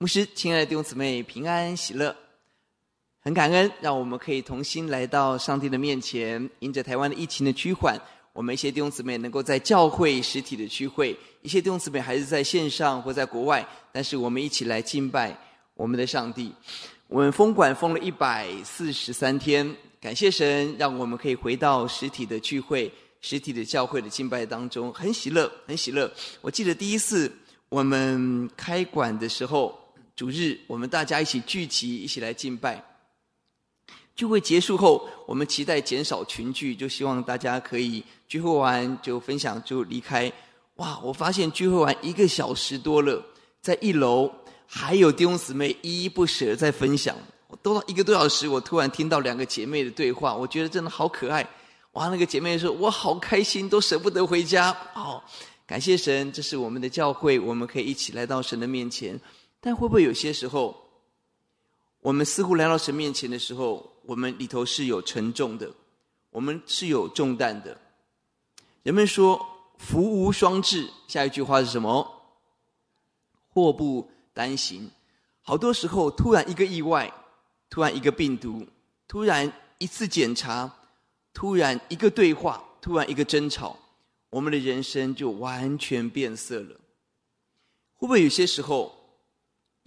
牧师，亲爱的弟兄姊妹，平安喜乐，很感恩，让我们可以同心来到上帝的面前。迎着台湾的疫情的趋缓，我们一些弟兄姊妹能够在教会实体的聚会，一些弟兄姊妹还是在线上或在国外，但是我们一起来敬拜我们的上帝。我们封馆封了一百四十三天，感谢神，让我们可以回到实体的聚会、实体的教会的敬拜当中，很喜乐，很喜乐。我记得第一次我们开馆的时候。主日，我们大家一起聚集，一起来敬拜。聚会结束后，我们期待减少群聚，就希望大家可以聚会完就分享就离开。哇！我发现聚会完一个小时多了，在一楼还有弟兄姊妹依依不舍在分享。都到一个多小时，我突然听到两个姐妹的对话，我觉得真的好可爱。哇！那个姐妹说：“我好开心，都舍不得回家。”哦，感谢神，这是我们的教会，我们可以一起来到神的面前。但会不会有些时候，我们似乎来到神面前的时候，我们里头是有沉重的，我们是有重担的。人们说“福无双至”，下一句话是什么？“祸不单行”。好多时候，突然一个意外，突然一个病毒，突然一次检查，突然一个对话，突然一个争吵，我们的人生就完全变色了。会不会有些时候？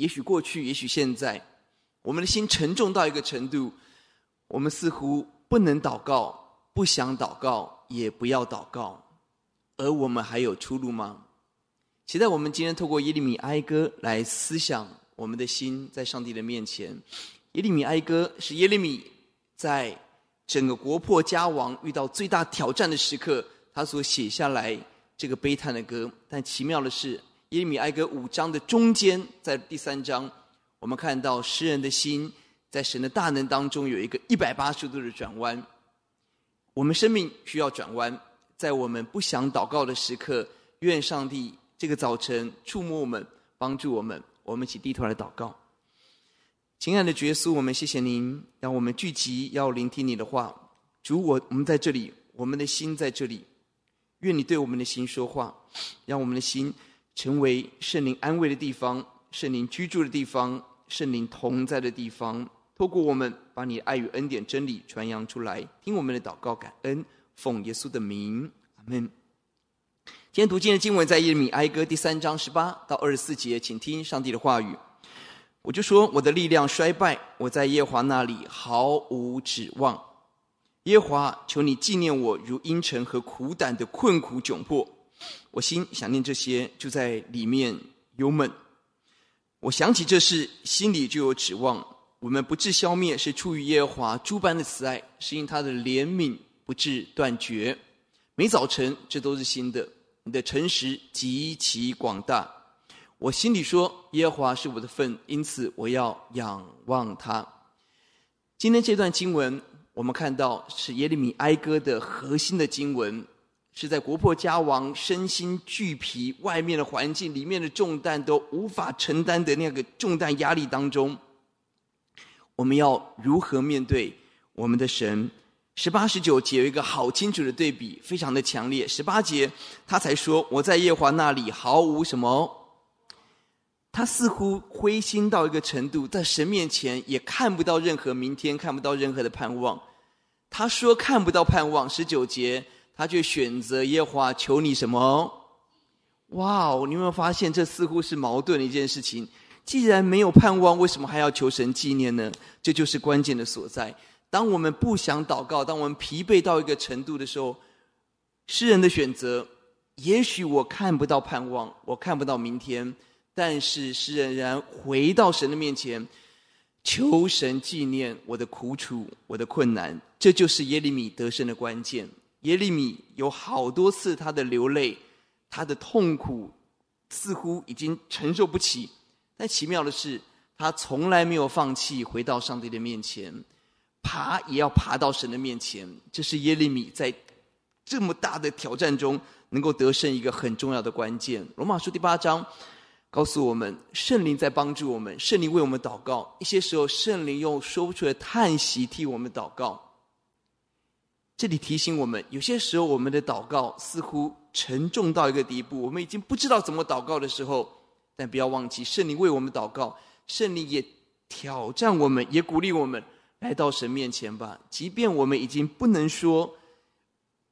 也许过去，也许现在，我们的心沉重到一个程度，我们似乎不能祷告，不想祷告，也不要祷告，而我们还有出路吗？期待我们今天透过耶利米哀歌来思想我们的心在上帝的面前。耶利米哀歌是耶利米在整个国破家亡、遇到最大挑战的时刻，他所写下来这个悲叹的歌。但奇妙的是。耶利米哀歌五章的中间，在第三章，我们看到诗人的心在神的大能当中有一个一百八十度的转弯。我们生命需要转弯，在我们不想祷告的时刻，愿上帝这个早晨触摸我们，帮助我们。我们一起低头来祷告。亲爱的耶稣，我们谢谢您，让我们聚集要聆听你的话。主，我我们在这里，我们的心在这里，愿你对我们的心说话，让我们的心。成为圣灵安慰的地方，圣灵居住的地方，圣灵同在的地方。透过我们，把你的爱与恩典、真理传扬出来。听我们的祷告，感恩，奉耶稣的名，阿门。今天读经的经文在耶利米哀歌第三章十八到二十四节，请听上帝的话语。我就说，我的力量衰败，我在耶华那里毫无指望。耶华，求你纪念我，如阴沉和苦胆的困苦窘迫。我心想念这些，就在里面忧闷。我想起这事，心里就有指望。我们不致消灭，是出于耶和华诸般的慈爱，是因他的怜悯不致断绝。每早晨，这都是新的。你的诚实极其广大。我心里说，耶和华是我的份，因此我要仰望他。今天这段经文，我们看到是耶利米哀歌的核心的经文。是在国破家亡、身心俱疲、外面的环境、里面的重担都无法承担的那个重担压力当中，我们要如何面对我们的神？十八、十九节有一个好清楚的对比，非常的强烈。十八节他才说：“我在耶华那里毫无什么。”他似乎灰心到一个程度，在神面前也看不到任何明天，看不到任何的盼望。他说看不到盼望。十九节。他却选择耶和华求你什么？哇哦！你有没有发现这似乎是矛盾的一件事情？既然没有盼望，为什么还要求神纪念呢？这就是关键的所在。当我们不想祷告，当我们疲惫到一个程度的时候，诗人的选择，也许我看不到盼望，我看不到明天，但是诗人仍然回到神的面前，求神纪念我的苦楚、我的困难。这就是耶利米得胜的关键。耶利米有好多次他的流泪，他的痛苦似乎已经承受不起，但奇妙的是，他从来没有放弃回到上帝的面前，爬也要爬到神的面前。这是耶利米在这么大的挑战中能够得胜一个很重要的关键。罗马书第八章告诉我们，圣灵在帮助我们，圣灵为我们祷告。一些时候，圣灵用说不出的叹息替我们祷告。这里提醒我们，有些时候我们的祷告似乎沉重到一个地步，我们已经不知道怎么祷告的时候，但不要忘记，圣灵为我们祷告，圣灵也挑战我们，也鼓励我们来到神面前吧。即便我们已经不能说，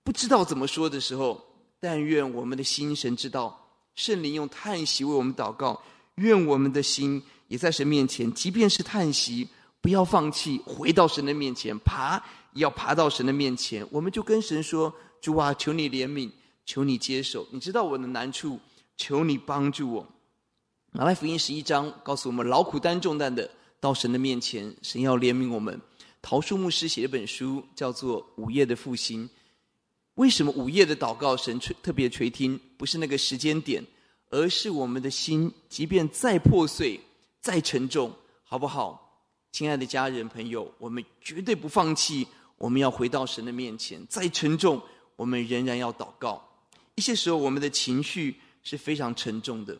不知道怎么说的时候，但愿我们的心神知道。圣灵用叹息为我们祷告，愿我们的心也在神面前，即便是叹息，不要放弃，回到神的面前，爬要爬到神的面前。我们就跟神说：“主啊，求你怜悯，求你接受，你知道我的难处，求你帮助我。”马太福音十一章告诉我们：劳苦担重担的到神的面前，神要怜悯我们。陶树牧师写一本书，叫做《午夜的复兴》。为什么午夜的祷告神垂特别垂听？不是那个时间点，而是我们的心，即便再破碎、再沉重，好不好？亲爱的家人朋友，我们绝对不放弃。我们要回到神的面前，再沉重，我们仍然要祷告。一些时候，我们的情绪是非常沉重的。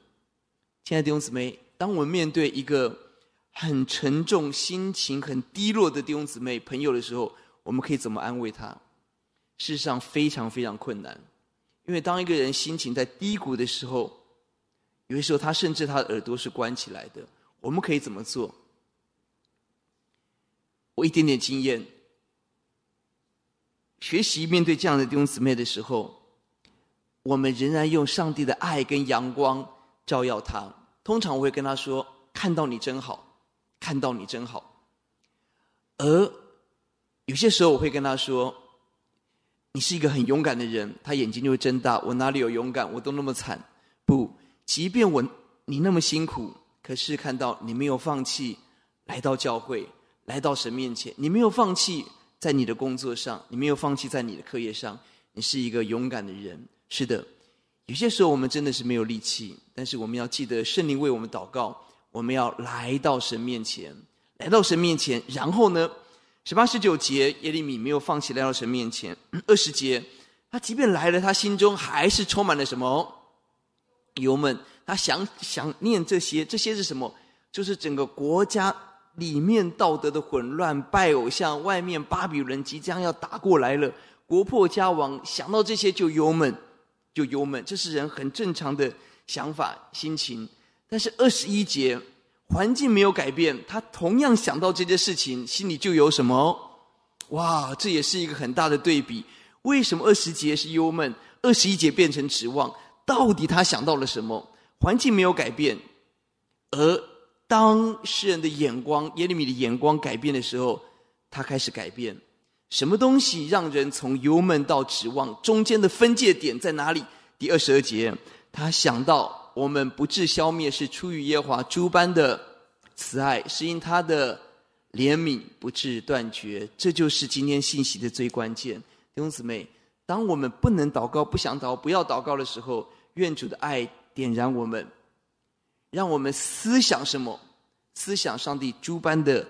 亲爱的弟兄姊妹，当我们面对一个很沉重、心情很低落的弟兄姊妹、朋友的时候，我们可以怎么安慰他？事实上非常非常困难，因为当一个人心情在低谷的时候，有些时候他甚至他的耳朵是关起来的。我们可以怎么做？我一点点经验，学习面对这样的弟兄姊妹的时候，我们仍然用上帝的爱跟阳光照耀他。通常我会跟他说：“看到你真好，看到你真好。”而有些时候我会跟他说。你是一个很勇敢的人，他眼睛就会睁大。我哪里有勇敢？我都那么惨。不，即便我你那么辛苦，可是看到你没有放弃，来到教会，来到神面前，你没有放弃在你的工作上，你没有放弃在你的课业上，你是一个勇敢的人。是的，有些时候我们真的是没有力气，但是我们要记得圣灵为我们祷告，我们要来到神面前，来到神面前，然后呢？十八、十九节，耶利米没有放弃来到神面前。二十节，他即便来了，他心中还是充满了什么？忧闷。他想想念这些，这些是什么？就是整个国家里面道德的混乱、拜偶像，外面巴比伦即将要打过来了，国破家亡。想到这些就忧闷，就忧闷，这是人很正常的想法、心情。但是二十一节。环境没有改变，他同样想到这件事情，心里就有什么？哇，这也是一个很大的对比。为什么二十节是忧闷，二十一节变成指望？到底他想到了什么？环境没有改变，而当世人的眼光、耶利米的眼光改变的时候，他开始改变。什么东西让人从油门到指望？中间的分界点在哪里？第二十二节，他想到。我们不致消灭，是出于耶和华诸般的慈爱，是因他的怜悯不致断绝。这就是今天信息的最关键，弟兄姊妹。当我们不能祷告、不想祷、不要祷告的时候，愿主的爱点燃我们，让我们思想什么？思想上帝诸般的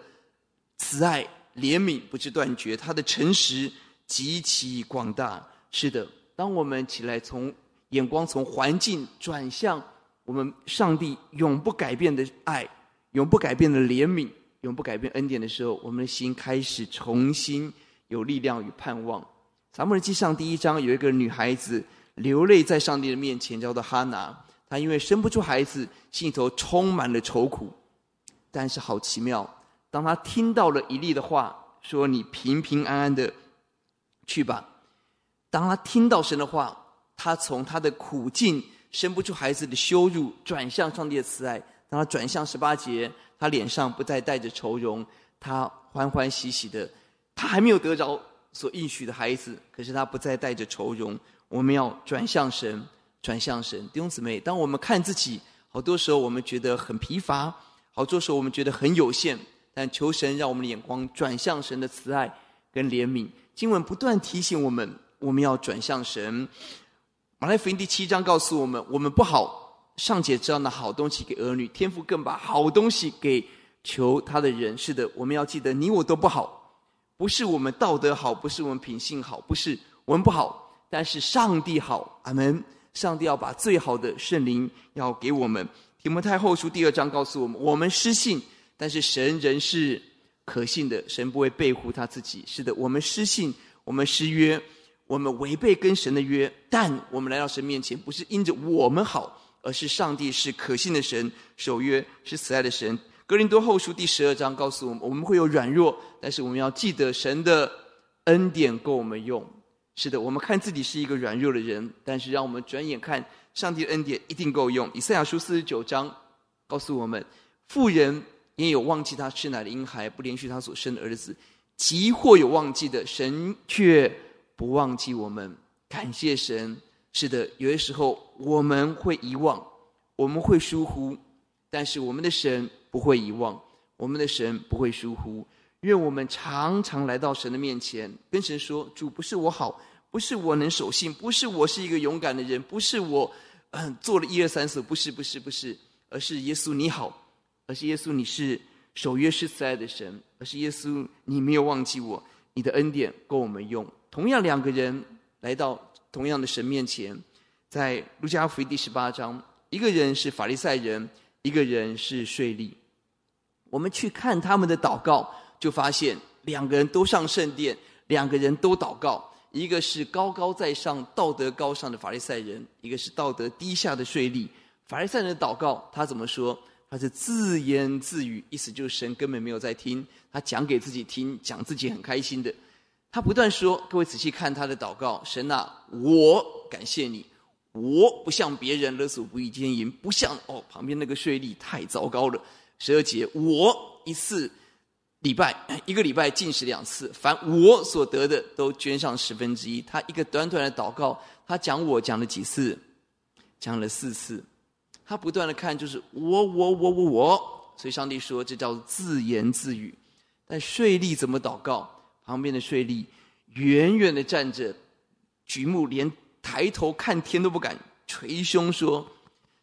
慈爱、怜悯不致断绝，他的诚实极其广大。是的，当我们起来从。眼光从环境转向我们上帝永不改变的爱，永不改变的怜悯，永不改变恩典的时候，我们的心开始重新有力量与盼望。撒母耳记上第一章有一个女孩子流泪在上帝的面前，叫做哈拿。她因为生不出孩子，心里头充满了愁苦。但是好奇妙，当她听到了以利的话，说：“你平平安安的去吧。”当她听到神的话。他从他的苦境、生不出孩子的羞辱，转向上帝的慈爱。当他转向十八节，他脸上不再带着愁容，他欢欢喜喜的。他还没有得着所应许的孩子，可是他不再带着愁容。我们要转向神，转向神。弟兄姊妹，当我们看自己，好多时候我们觉得很疲乏，好多时候我们觉得很有限，但求神让我们的眼光转向神的慈爱跟怜悯。经文不断提醒我们，我们要转向神。马来福音第七章告诉我们：我们不好，尚且知道拿好东西给儿女，天父更把好东西给求他的人。是的，我们要记得，你我都不好，不是我们道德好，不是我们品性好，不是我们不好，但是上帝好。阿门。上帝要把最好的圣灵要给我们。提摩太后书第二章告诉我们：我们失信，但是神仍是可信的，神不会背乎他自己。是的，我们失信，我们失约。我们违背跟神的约，但我们来到神面前，不是因着我们好，而是上帝是可信的神，守约是慈爱的神。格林多后书第十二章告诉我们，我们会有软弱，但是我们要记得神的恩典够我们用。是的，我们看自己是一个软弱的人，但是让我们转眼看上帝的恩典一定够用。以赛亚书四十九章告诉我们，富人也有忘记他吃奶的婴孩，不怜恤他所生的儿子，即或有忘记的，神却不忘记我们。感谢神。是的，有些时候我们会遗忘，我们会疏忽，但是我们的神。不会遗忘，我们的神不会疏忽。愿我们常常来到神的面前，跟神说：“主，不是我好，不是我能守信，不是我是一个勇敢的人，不是我嗯做了一二三四，不是，不是，不是，而是耶稣你好，而是耶稣你是守约是慈爱的神，而是耶稣你没有忘记我，你的恩典够我们用。同样两个人来到同样的神面前，在路加福音第十八章，一个人是法利赛人，一个人是税吏。我们去看他们的祷告，就发现两个人都上圣殿，两个人都祷告。一个是高高在上、道德高尚的法利赛人，一个是道德低下的税吏。法利赛人的祷告，他怎么说？他是自言自语，意思就是神根本没有在听，他讲给自己听，讲自己很开心的。他不断说：“各位仔细看他的祷告，神啊，我感谢你，我不像别人勒索不义奸淫，不像哦旁边那个税吏太糟糕了。”十二节，我一次礼拜一个礼拜进食两次，凡我所得的都捐上十分之一。他一个短短的祷告，他讲我讲了几次？讲了四次。他不断的看，就是我我我我我。所以上帝说，这叫自言自语。但税吏怎么祷告？旁边的税吏远远的站着，举目连抬头看天都不敢，捶胸说：“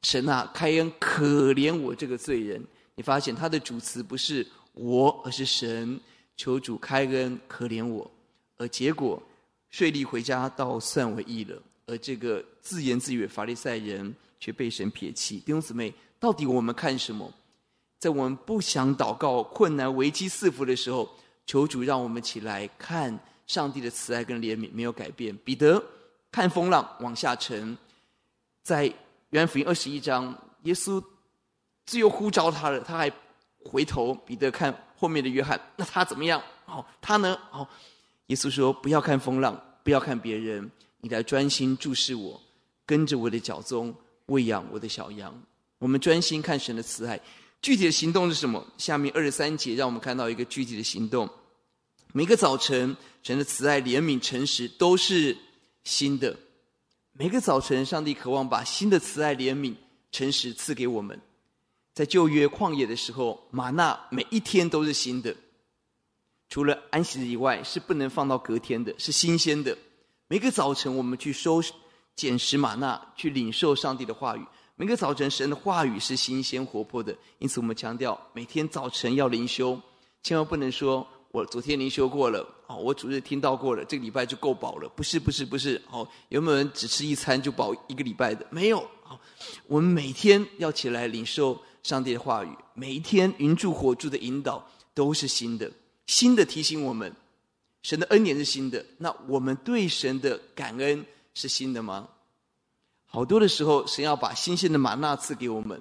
神啊，开恩可怜我这个罪人。”你发现他的主词不是我，而是神，求主开恩可怜我。而结果，税吏回家倒算为义了，而这个自言自语的法利赛人却被神撇弃。弟兄姊妹，到底我们看什么？在我们不想祷告、困难、危机四伏的时候，求主让我们起来看上帝的慈爱跟怜悯没有改变。彼得看风浪往下沉，在约翰福音二十一章，耶稣。只有呼召他了，他还回头。彼得看后面的约翰，那他怎么样？哦，他呢？哦，耶稣说：“不要看风浪，不要看别人，你来专心注视我，跟着我的脚踪，喂养我的小羊。”我们专心看神的慈爱，具体的行动是什么？下面二十三节让我们看到一个具体的行动。每个早晨，神的慈爱、怜悯、诚实都是新的。每个早晨，上帝渴望把新的慈爱、怜悯、诚实赐给我们。在旧约旷野的时候，玛纳每一天都是新的，除了安息日以外，是不能放到隔天的，是新鲜的。每个早晨，我们去收捡拾玛纳，去领受上帝的话语。每个早晨，神的话语是新鲜活泼的，因此我们强调每天早晨要灵修，千万不能说我昨天灵修过了，哦，我主日听到过了，这个礼拜就够饱了。不是，不是，不是。哦，有没有人只吃一餐就饱一个礼拜的？没有。哦，我们每天要起来领受。上帝的话语，每一天云柱火柱的引导都是新的，新的提醒我们，神的恩典是新的。那我们对神的感恩是新的吗？好多的时候，神要把新鲜的玛纳赐给我们，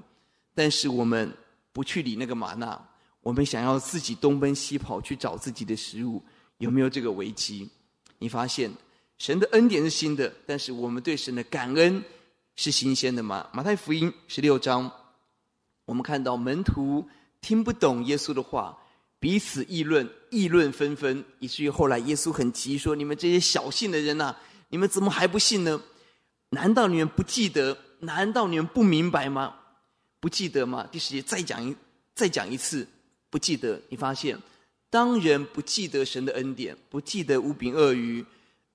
但是我们不去理那个玛纳，我们想要自己东奔西跑去找自己的食物，有没有这个危机？你发现神的恩典是新的，但是我们对神的感恩是新鲜的吗？马太福音十六章。我们看到门徒听不懂耶稣的话，彼此议论，议论纷纷，以至于后来耶稣很急说：“你们这些小信的人呐，你们怎么还不信呢？难道你们不记得？难道你们不明白吗？不记得吗？”第十节再讲一再讲一次，不记得。你发现，当人不记得神的恩典，不记得五饼二鱼，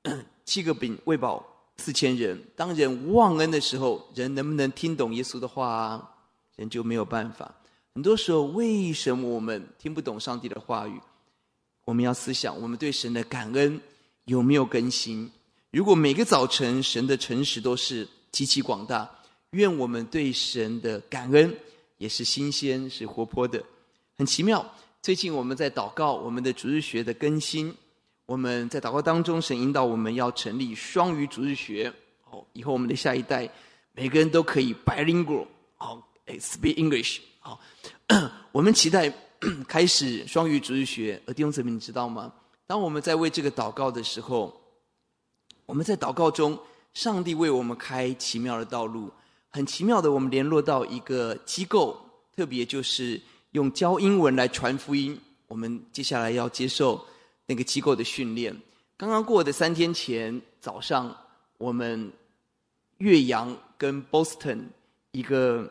七个饼喂饱四千人，当人忘恩的时候，人能不能听懂耶稣的话啊？人就没有办法。很多时候，为什么我们听不懂上帝的话语？我们要思想，我们对神的感恩有没有更新？如果每个早晨神的诚实都是极其广大，愿我们对神的感恩也是新鲜、是活泼的。很奇妙，最近我们在祷告我们的主日学的更新。我们在祷告当中，神引导我们要成立双语主日学。哦，以后我们的下一代。每个人都可以 bilingual，，speak English，好。我们期待开始双语主日学，而弟兄姊妹，你知道吗？当我们在为这个祷告的时候，我们在祷告中，上帝为我们开奇妙的道路。很奇妙的，我们联络到一个机构，特别就是用教英文来传福音。我们接下来要接受那个机构的训练。刚刚过的三天前早上，我们岳阳跟 Boston 一个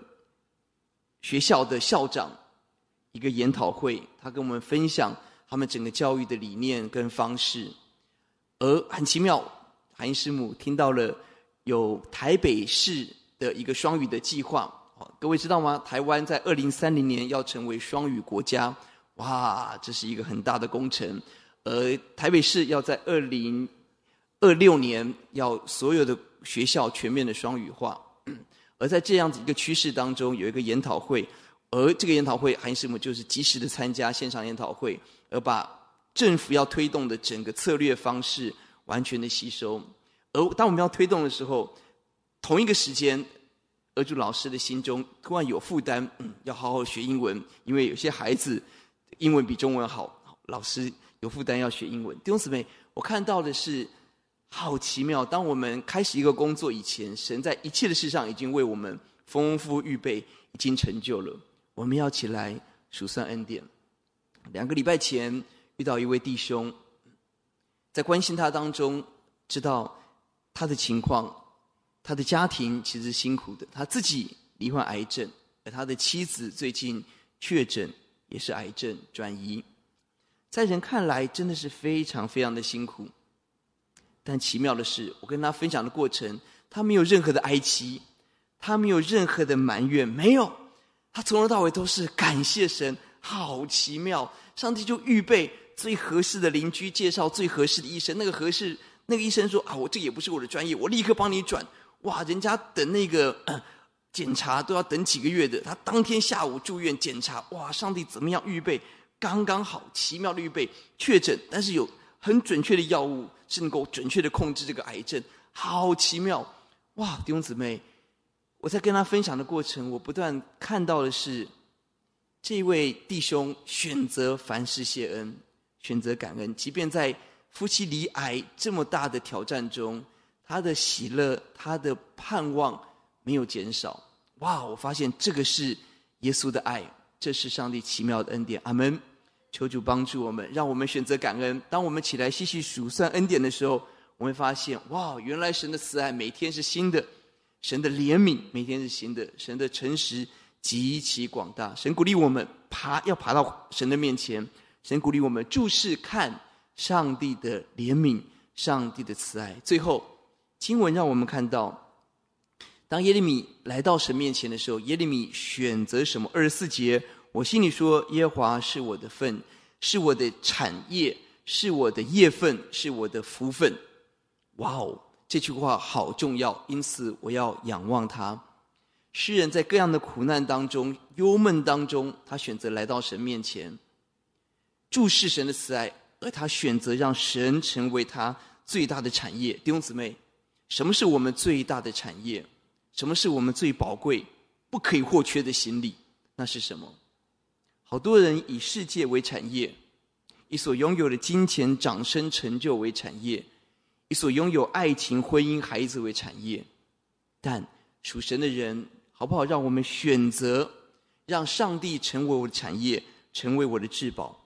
学校的校长一个研讨会，他跟我们分享他们整个教育的理念跟方式。而很奇妙，韩医师母听到了有台北市。的一个双语的计划，各位知道吗？台湾在二零三零年要成为双语国家，哇，这是一个很大的工程。而台北市要在二零二六年要所有的学校全面的双语化。而在这样子一个趋势当中，有一个研讨会，而这个研讨会韩师母就是及时的参加线上研讨会，而把政府要推动的整个策略方式完全的吸收。而当我们要推动的时候，同一个时间，儿主老师的心中突然有负担，要好好学英文，因为有些孩子英文比中文好，老师有负担要学英文。弟兄姊妹，我看到的是好奇妙。当我们开始一个工作以前，神在一切的事上已经为我们丰富预备，已经成就了。我们要起来数算恩典。两个礼拜前遇到一位弟兄，在关心他当中，知道他的情况。他的家庭其实是辛苦的，他自己罹患癌症，而他的妻子最近确诊也是癌症转移，在人看来真的是非常非常的辛苦。但奇妙的是，我跟他分享的过程，他没有任何的哀戚，他没有任何的埋怨，没有，他从头到尾都是感谢神，好奇妙！上帝就预备最合适的邻居，介绍最合适的医生，那个合适，那个医生说啊，我这也不是我的专业，我立刻帮你转。哇，人家等那个检查都要等几个月的，他当天下午住院检查，哇，上帝怎么样预备？刚刚好，奇妙的预备，确诊，但是有很准确的药物是能够准确的控制这个癌症，好奇妙！哇，弟兄姊妹，我在跟他分享的过程，我不断看到的是，这位弟兄选择凡事谢恩，选择感恩，即便在夫妻离癌这么大的挑战中。他的喜乐，他的盼望没有减少。哇！我发现这个是耶稣的爱，这是上帝奇妙的恩典。阿门！求主帮助我们，让我们选择感恩。当我们起来细细数算恩典的时候，我们会发现：哇！原来神的慈爱每天是新的，神的怜悯每天是新的，神的诚实极其广大。神鼓励我们爬，要爬到神的面前。神鼓励我们注视看上帝的怜悯，上帝的慈爱。最后。经文让我们看到，当耶利米来到神面前的时候，耶利米选择什么？二十四节，我心里说：耶和华是我的份，是我的产业，是我的业分，是我的福分。哇哦，这句话好重要，因此我要仰望他。诗人在各样的苦难当中、忧闷当中，他选择来到神面前，注视神的慈爱，而他选择让神成为他最大的产业。弟兄姊妹。什么是我们最大的产业？什么是我们最宝贵、不可以或缺的行李？那是什么？好多人以世界为产业，以所拥有的金钱、掌声、成就为产业，以所拥有爱情、婚姻、孩子为产业。但属神的人，好不好？让我们选择让上帝成为我的产业，成为我的至宝。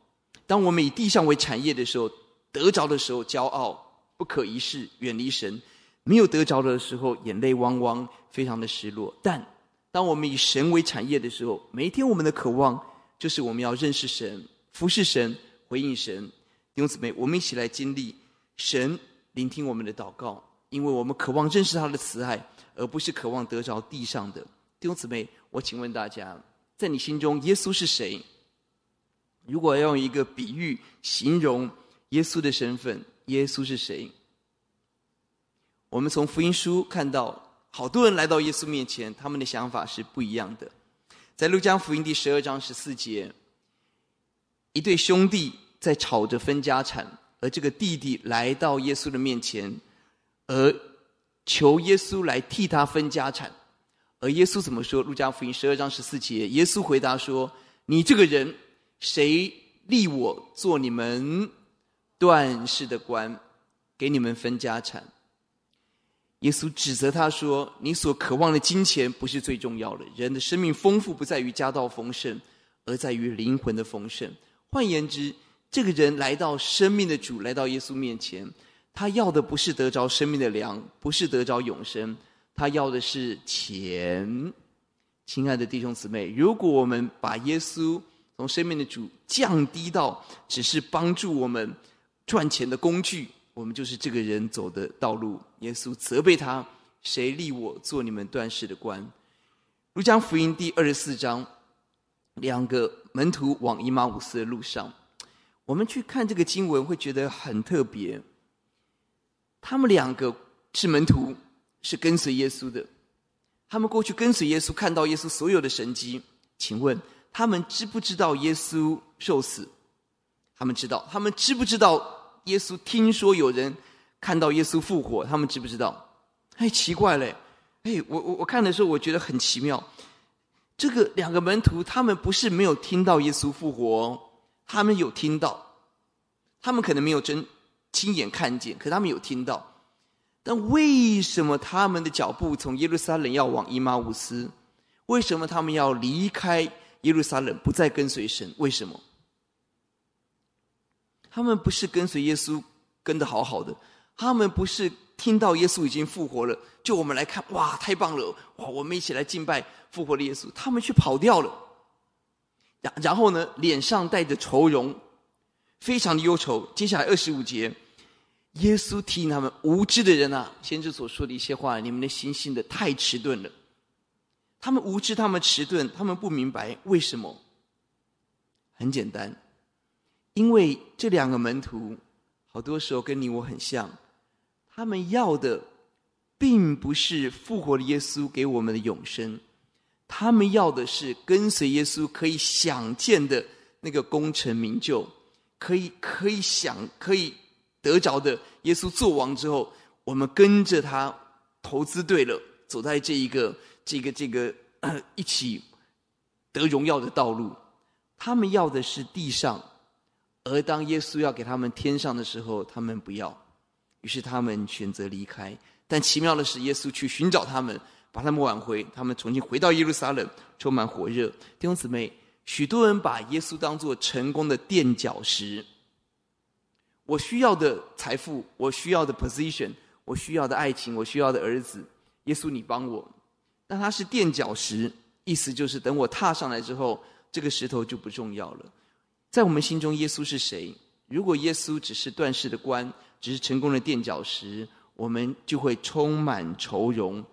当我们以地上为产业的时候，得着的时候骄傲，不可一世，远离神。没有得着的时候，眼泪汪汪，非常的失落。但当我们以神为产业的时候，每一天我们的渴望就是我们要认识神、服侍神、回应神。弟兄姊妹，我们一起来经历神聆听我们的祷告，因为我们渴望认识他的慈爱，而不是渴望得着地上的。弟兄姊妹，我请问大家，在你心中，耶稣是谁？如果要用一个比喻形容耶稣的身份，耶稣是谁？我们从福音书看到，好多人来到耶稣面前，他们的想法是不一样的。在路加福音第十二章十四节，一对兄弟在吵着分家产，而这个弟弟来到耶稣的面前，而求耶稣来替他分家产。而耶稣怎么说？路加福音十二章十四节，耶稣回答说：“你这个人，谁立我做你们断事的官，给你们分家产？”耶稣指责他说：“你所渴望的金钱不是最重要的，人的生命丰富不在于家道丰盛，而在于灵魂的丰盛。换言之，这个人来到生命的主，来到耶稣面前，他要的不是得着生命的粮，不是得着永生。”他要的是钱，亲爱的弟兄姊妹，如果我们把耶稣从生命的主降低到只是帮助我们赚钱的工具，我们就是这个人走的道路。耶稣责备他：“谁立我做你们断事的官？”路加福音第二十四章，两个门徒往以马忤斯的路上，我们去看这个经文，会觉得很特别。他们两个是门徒。是跟随耶稣的，他们过去跟随耶稣，看到耶稣所有的神迹。请问他们知不知道耶稣受死？他们知道。他们知不知道耶稣听说有人看到耶稣复活？他们知不知道？哎，奇怪嘞！哎，我我我看的时候，我觉得很奇妙。这个两个门徒，他们不是没有听到耶稣复活，他们有听到，他们可能没有真亲眼看见，可他们有听到。但为什么他们的脚步从耶路撒冷要往以马忤斯？为什么他们要离开耶路撒冷，不再跟随神？为什么？他们不是跟随耶稣跟的好好的，他们不是听到耶稣已经复活了，就我们来看，哇，太棒了！哇，我们一起来敬拜复活的耶稣。他们却跑掉了，然然后呢，脸上带着愁容，非常的忧愁。接下来二十五节。耶稣提醒他们：“无知的人啊，先知所说的一些话，你们的心信的太迟钝了。他们无知，他们迟钝，他们不明白为什么。很简单，因为这两个门徒，好多时候跟你我很像，他们要的，并不是复活的耶稣给我们的永生，他们要的是跟随耶稣可以想见的那个功成名就，可以可以想可以。”得着的耶稣做王之后，我们跟着他投资对了，走在这一个这个这个一起得荣耀的道路。他们要的是地上，而当耶稣要给他们天上的时候，他们不要，于是他们选择离开。但奇妙的是，耶稣去寻找他们，把他们挽回，他们重新回到耶路撒冷，充满火热。弟兄姊妹，许多人把耶稣当作成功的垫脚石。我需要的财富，我需要的 position，我需要的爱情，我需要的儿子，耶稣，你帮我。但他是垫脚石，意思就是等我踏上来之后，这个石头就不重要了。在我们心中，耶稣是谁？如果耶稣只是断世的官，只是成功的垫脚石，我们就会充满愁容，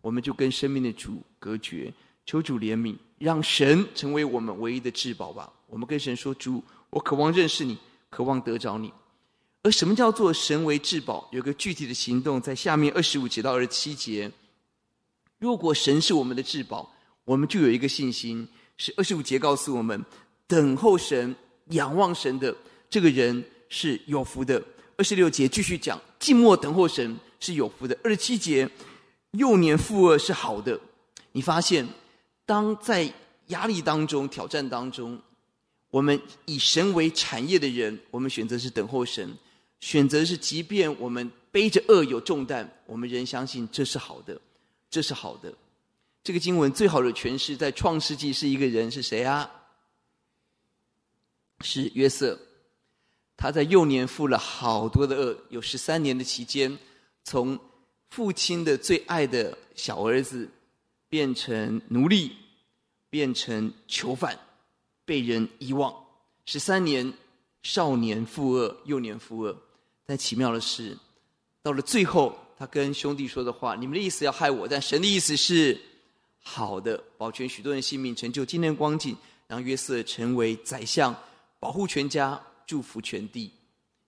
我们就跟生命的主隔绝。求主怜悯，让神成为我们唯一的至宝吧。我们跟神说：主，我渴望认识你，渴望得着你。而什么叫做神为至宝？有个具体的行动，在下面二十五节到二十七节。如果神是我们的至宝，我们就有一个信心，是二十五节告诉我们：等候神、仰望神的这个人是有福的。二十六节继续讲：静默等候神是有福的。二十七节，幼年负恶是好的。你发现，当在压力当中、挑战当中，我们以神为产业的人，我们选择是等候神。选择是，即便我们背着恶有重担，我们仍相信这是好的，这是好的。这个经文最好的诠释在创世纪是一个人是谁啊？是约瑟。他在幼年负了好多的恶，有十三年的期间，从父亲的最爱的小儿子，变成奴隶，变成囚犯，被人遗忘。十三年，少年负恶，幼年负恶。但奇妙的是，到了最后，他跟兄弟说的话：“你们的意思要害我，但神的意思是好的，保全许多人性命，成就今天光景，让约瑟成为宰相，保护全家，祝福全地。”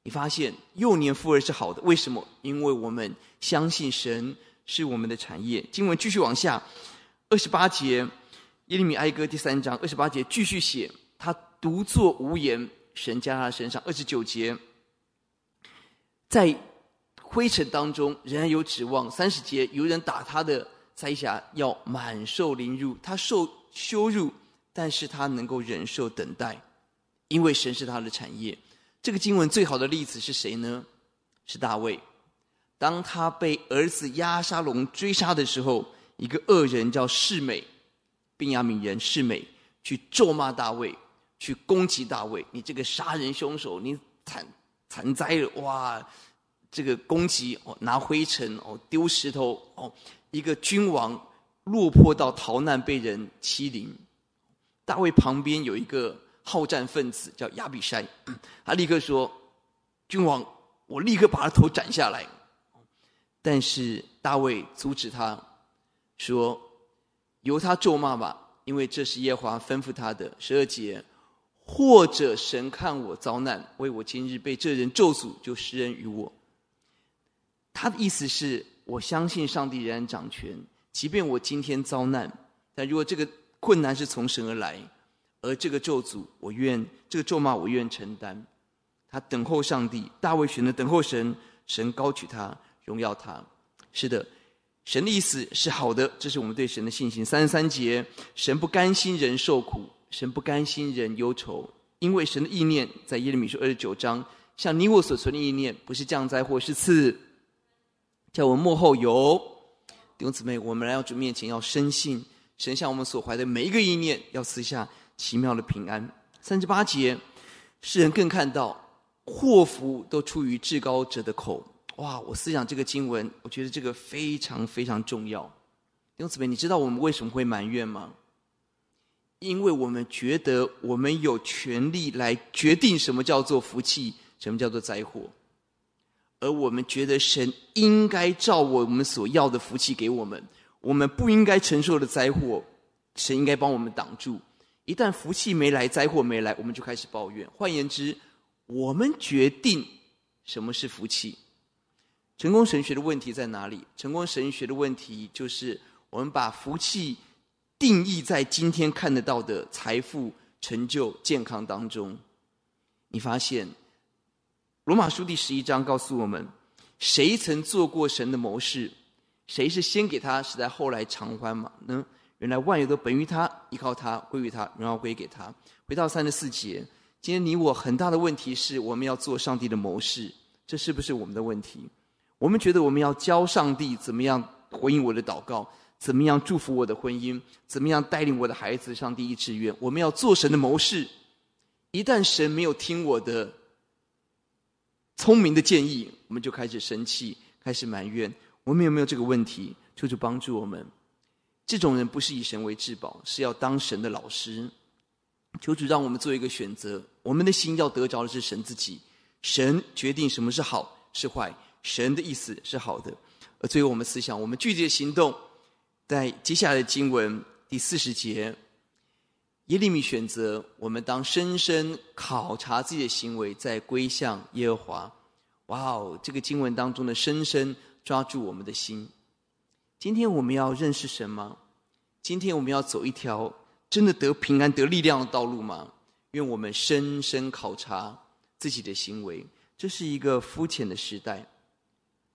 你发现幼年负轭是好的，为什么？因为我们相信神是我们的产业。经文继续往下，二十八节，耶利米哀歌第三章二十八节继续写：他独坐无言，神加他身上。二十九节。在灰尘当中仍然有指望。三十节，有人打他的塞辖要满受凌辱，他受羞辱，但是他能够忍受等待，因为神是他的产业。这个经文最好的例子是谁呢？是大卫。当他被儿子押沙龙追杀的时候，一个恶人叫示美，便雅悯人示美去咒骂大卫，去攻击大卫。你这个杀人凶手，你惨惨哉了！哇，这个攻击哦，拿灰尘哦，丢石头哦，一个君王落魄到逃难，被人欺凌。大卫旁边有一个好战分子叫亚比筛，他立刻说：“君王，我立刻把他头斩下来。”但是大卫阻止他，说：“由他咒骂吧，因为这是耶和华吩咐他的。”十二节，或者神看我遭难，为我今日被这人咒诅，就施恩于我。他的意思是我相信上帝仍然掌权，即便我今天遭难，但如果这个困难是从神而来，而这个咒诅我愿这个咒骂我愿承担。他等候上帝，大卫选择等候神，神高举他。荣耀他，是的，神的意思是好的，这是我们对神的信心。三十三节，神不甘心人受苦，神不甘心人忧愁，因为神的意念在耶利米书二十九章，像你我所存的意念，不是降灾祸，是赐，叫我们幕后有。弟兄姊妹，我们来到主面前要深信，神向我们所怀的每一个意念，要赐下奇妙的平安。三十八节，世人更看到祸福都出于至高者的口。哇！我思想这个经文，我觉得这个非常非常重要。弟兄姊妹，你知道我们为什么会埋怨吗？因为我们觉得我们有权利来决定什么叫做福气，什么叫做灾祸，而我们觉得神应该照我们所要的福气给我们，我们不应该承受的灾祸，神应该帮我们挡住。一旦福气没来，灾祸没来，我们就开始抱怨。换言之，我们决定什么是福气。成功神学的问题在哪里？成功神学的问题就是我们把福气定义在今天看得到的财富、成就、健康当中。你发现罗马书第十一章告诉我们：谁曾做过神的谋士？谁是先给他，是在后来偿还吗？能？原来万有都本于他，依靠他，归于他，荣耀归给他。回到三十四节，今天你我很大的问题是我们要做上帝的谋士，这是不是我们的问题？我们觉得我们要教上帝怎么样回应我的祷告，怎么样祝福我的婚姻，怎么样带领我的孩子上第一志愿。我们要做神的谋士。一旦神没有听我的聪明的建议，我们就开始生气，开始埋怨。我们有没有这个问题？求主帮助我们。这种人不是以神为至宝，是要当神的老师。求主让我们做一个选择。我们的心要得着的是神自己。神决定什么是好是坏。神的意思是好的，而最后我们思想，我们具体的行动，在接下来的经文第四十节，耶利米选择我们当深深考察自己的行为，再归向耶和华。哇哦，这个经文当中的深深抓住我们的心。今天我们要认识神吗？今天我们要走一条真的得平安、得力量的道路吗？愿我们深深考察自己的行为。这是一个肤浅的时代。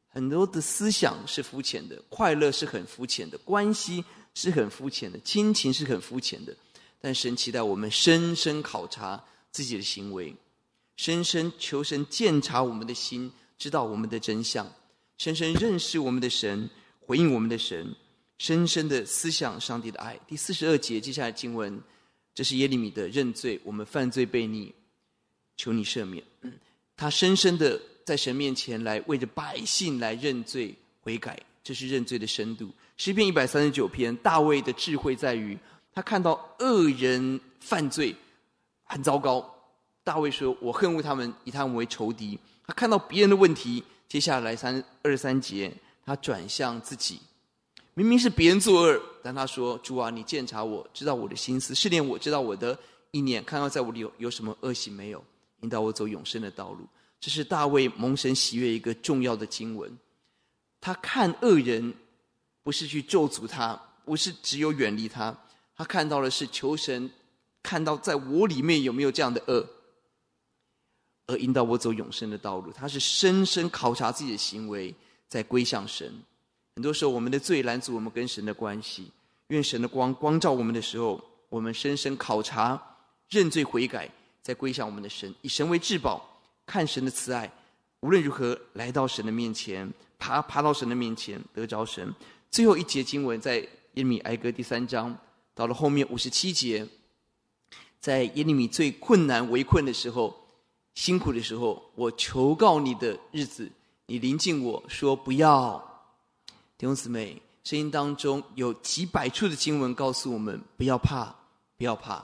很多的思想是肤浅的，快乐是很肤浅的，关系是很肤浅的，亲情是很肤浅的。但神期待我们深深考察自己的行为，深深求神鉴察我们的心，知道我们的真相，深深认识我们的神，回应我们的神，深深的思想上帝的爱。第四十二节，接下来经文，这是耶利米的认罪，我们犯罪悖逆，求你赦免。他深深的。在神面前来为着百姓来认罪悔改，这是认罪的深度。诗篇一百三十九篇，大卫的智慧在于他看到恶人犯罪很糟糕，大卫说：“我恨恶他们，以他们为仇敌。”他看到别人的问题，接下来三二三节，他转向自己，明明是别人作恶，但他说：“主啊，你鉴察我，知道我的心思，试炼我知道我的意念，看到在我里有有什么恶行没有，引导我走永生的道路。”这是大卫蒙神喜悦一个重要的经文。他看恶人，不是去咒诅他，不是只有远离他，他看到的是求神看到在我里面有没有这样的恶，而引导我走永生的道路。他是深深考察自己的行为，再归向神。很多时候，我们的罪拦阻我们跟神的关系。愿神的光光照我们的时候，我们深深考察、认罪悔改，再归向我们的神，以神为至宝，看神的慈爱。无论如何，来到神的面前，爬爬到神的面前，得着神。最后一节经文在耶利米哀歌第三章，到了后面五十七节，在耶利米最困难、围困的时候、辛苦的时候，我求告你的日子，你临近我说不要。弟兄姊妹，声音当中有几百处的经文告诉我们：不要怕，不要怕，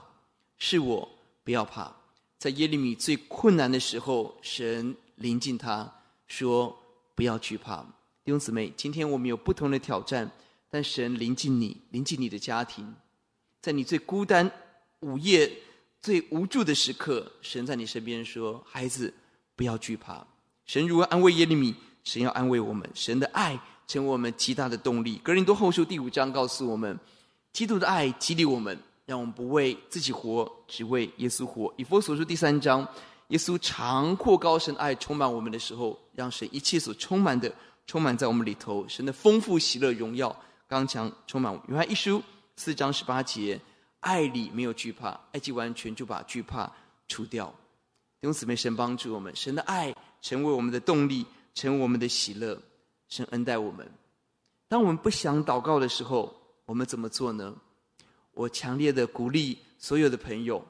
是我，不要怕。在耶利米最困难的时候，神临近他说：不要惧怕。弟兄姊妹，今天我们有不同的挑战，但神临近你，临近你的家庭，在你最孤单、午夜最无助的时刻，神在你身边说：孩子，不要惧怕。神如何安慰耶利米，神要安慰我们。神的爱。成为我们极大的动力。格林多后书第五章告诉我们，基督的爱激励我们，让我们不为自己活，只为耶稣活。以弗所书第三章，耶稣长阔高深爱充满我们的时候，让神一切所充满的充满在我们里头。神的丰富、喜乐、荣耀、刚强充满我们。约翰一书四章十八节，爱里没有惧怕，爱既完全，就把惧怕除掉。弟兄姊妹，神帮助我们，神的爱成为我们的动力，成为我们的喜乐。神恩待我们。当我们不想祷告的时候，我们怎么做呢？我强烈的鼓励所有的朋友，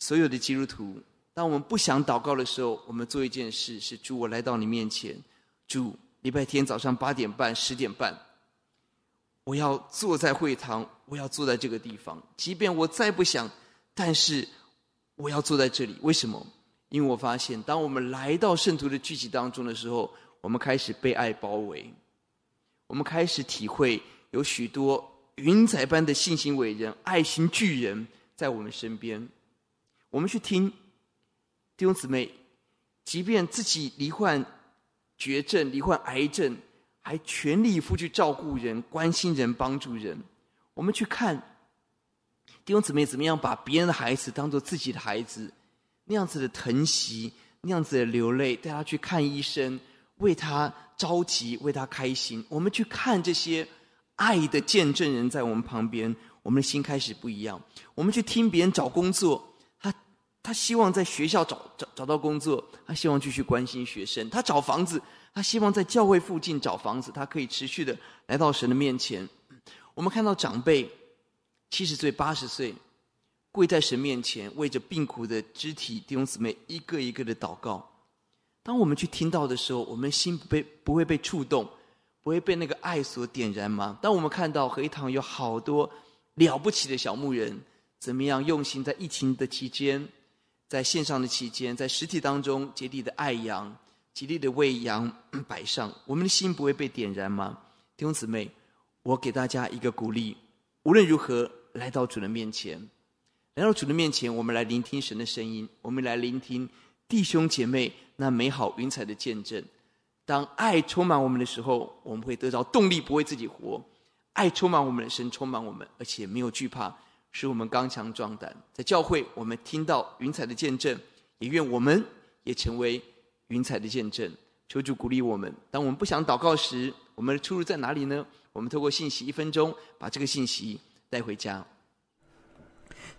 所有的基督徒，当我们不想祷告的时候，我们做一件事：是主，我来到你面前。主，礼拜天早上八点半、十点半，我要坐在会堂，我要坐在这个地方。即便我再不想，但是我要坐在这里。为什么？因为我发现，当我们来到圣徒的聚集当中的时候，我们开始被爱包围，我们开始体会有许多云彩般的信心伟人、爱心巨人在我们身边。我们去听弟兄姊妹，即便自己罹患绝症、罹患癌症，还全力以赴去照顾人、关心人、帮助人。我们去看弟兄姊妹怎么样把别人的孩子当做自己的孩子，那样子的疼惜，那样子的流泪，带他去看医生。为他着急，为他开心。我们去看这些爱的见证人在我们旁边，我们的心开始不一样。我们去听别人找工作，他他希望在学校找找找到工作，他希望继续关心学生。他找房子，他希望在教会附近找房子，他可以持续的来到神的面前。我们看到长辈七十岁、八十岁跪在神面前，为着病苦的肢体弟兄姊妹一个一个的祷告。当我们去听到的时候，我们心不被不会被触动，不会被那个爱所点燃吗？当我们看到合一堂有好多了不起的小牧人，怎么样用心在疫情的期间，在线上的期间，在实体当中竭力的爱羊，竭力的喂羊 摆上，我们的心不会被点燃吗？弟兄姊妹，我给大家一个鼓励：无论如何，来到主的面前，来到主的面前，我们来聆听神的声音，我们来聆听弟兄姐妹。那美好云彩的见证，当爱充满我们的时候，我们会得到动力，不为自己活。爱充满我们的神，充满我们，而且没有惧怕，使我们刚强壮胆。在教会，我们听到云彩的见证，也愿我们也成为云彩的见证。求主鼓励我们。当我们不想祷告时，我们的出路在哪里呢？我们透过信息一分钟，把这个信息带回家。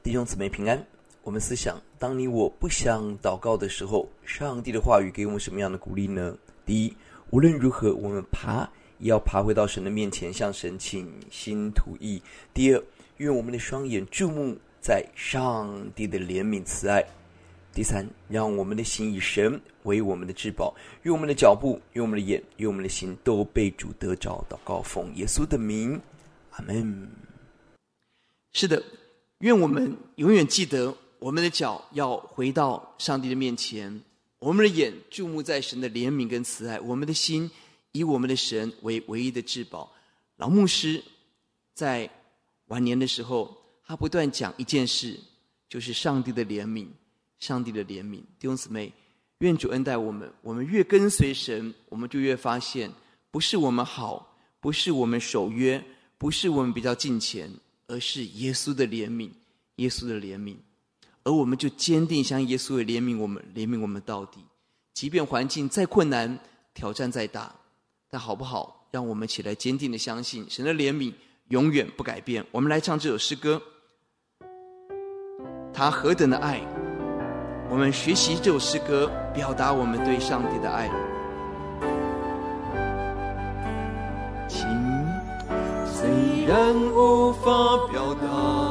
弟兄姊妹平安。我们思想，当你我不想祷告的时候，上帝的话语给我们什么样的鼓励呢？第一，无论如何，我们爬也要爬回到神的面前，向神倾心吐意。第二，愿我们的双眼注目在上帝的怜悯慈爱。第三，让我们的心以神为我们的至宝，愿我们的脚步，愿我们的眼，愿我们的心都被主得着。祷告奉耶稣的名，阿门。是的，愿我们永远记得。我们的脚要回到上帝的面前，我们的眼注目在神的怜悯跟慈爱，我们的心以我们的神为唯一的至宝。老牧师在晚年的时候，他不断讲一件事，就是上帝的怜悯，上帝的怜悯。弟兄姊妹，愿主恩待我们，我们越跟随神，我们就越发现，不是我们好，不是我们守约，不是我们比较敬虔，而是耶稣的怜悯，耶稣的怜悯。而我们就坚定向耶稣的怜悯我们，怜悯我们到底。即便环境再困难，挑战再大，但好不好？让我们起来坚定的相信神的怜悯永远不改变。我们来唱这首诗歌，他何等的爱！我们学习这首诗歌，表达我们对上帝的爱。情虽然无法表达，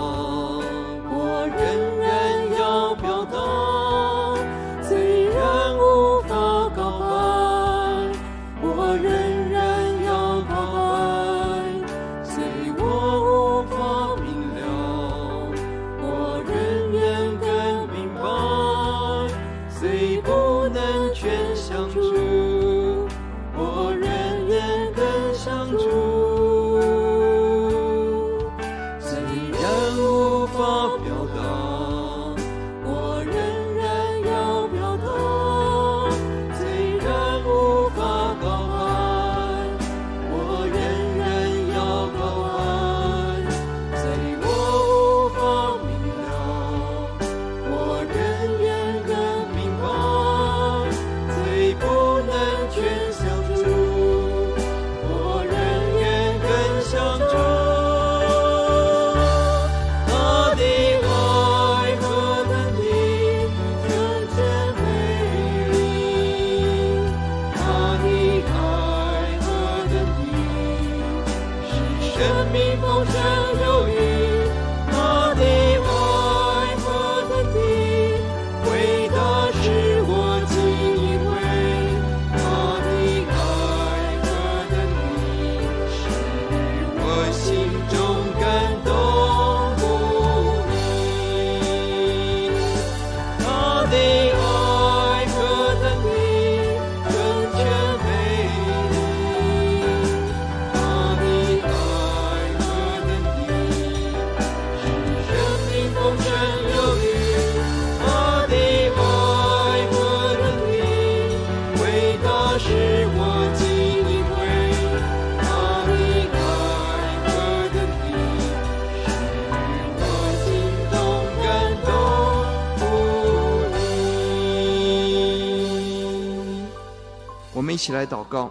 起来祷告，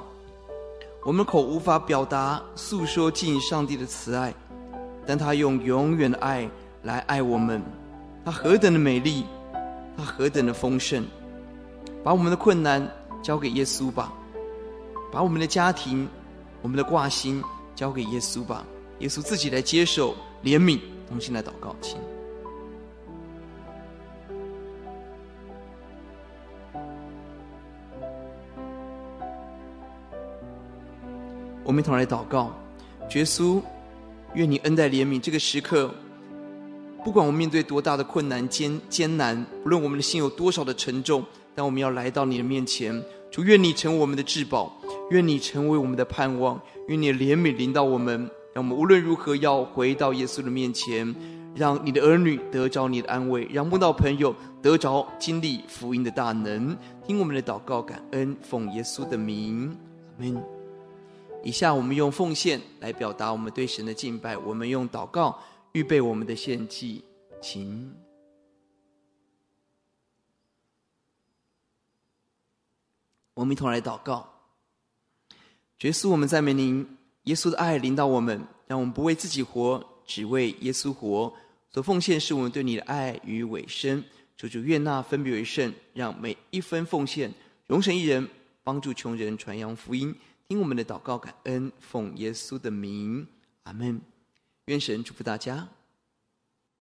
我们口无法表达、诉说尽上帝的慈爱，但他用永远的爱来爱我们。他何等的美丽，他何等的丰盛。把我们的困难交给耶稣吧，把我们的家庭、我们的挂心交给耶稣吧。耶稣自己来接受怜悯，同心来祷告，请。我们一同来祷告，耶稣，愿你恩待怜悯这个时刻。不管我们面对多大的困难艰艰难，无论我们的心有多少的沉重，但我们要来到你的面前。主，愿你成为我们的至宝，愿你成为我们的盼望，愿你的怜悯临到我们，让我们无论如何要回到耶稣的面前，让你的儿女得着你的安慰，让慕道朋友得着经历福音的大能。听我们的祷告，感恩，奉耶稣的名，阿门。以下我们用奉献来表达我们对神的敬拜。我们用祷告预备我们的献祭，请。我们一同来祷告。耶稣，我们赞美您，耶稣的爱领导我们，让我们不为自己活，只为耶稣活。所奉献是我们对你的爱与委身。求主愿那分别为圣，让每一分奉献荣神益人，帮助穷人传扬福音。听我们的祷告，感恩，奉耶稣的名，阿门。愿神祝福大家。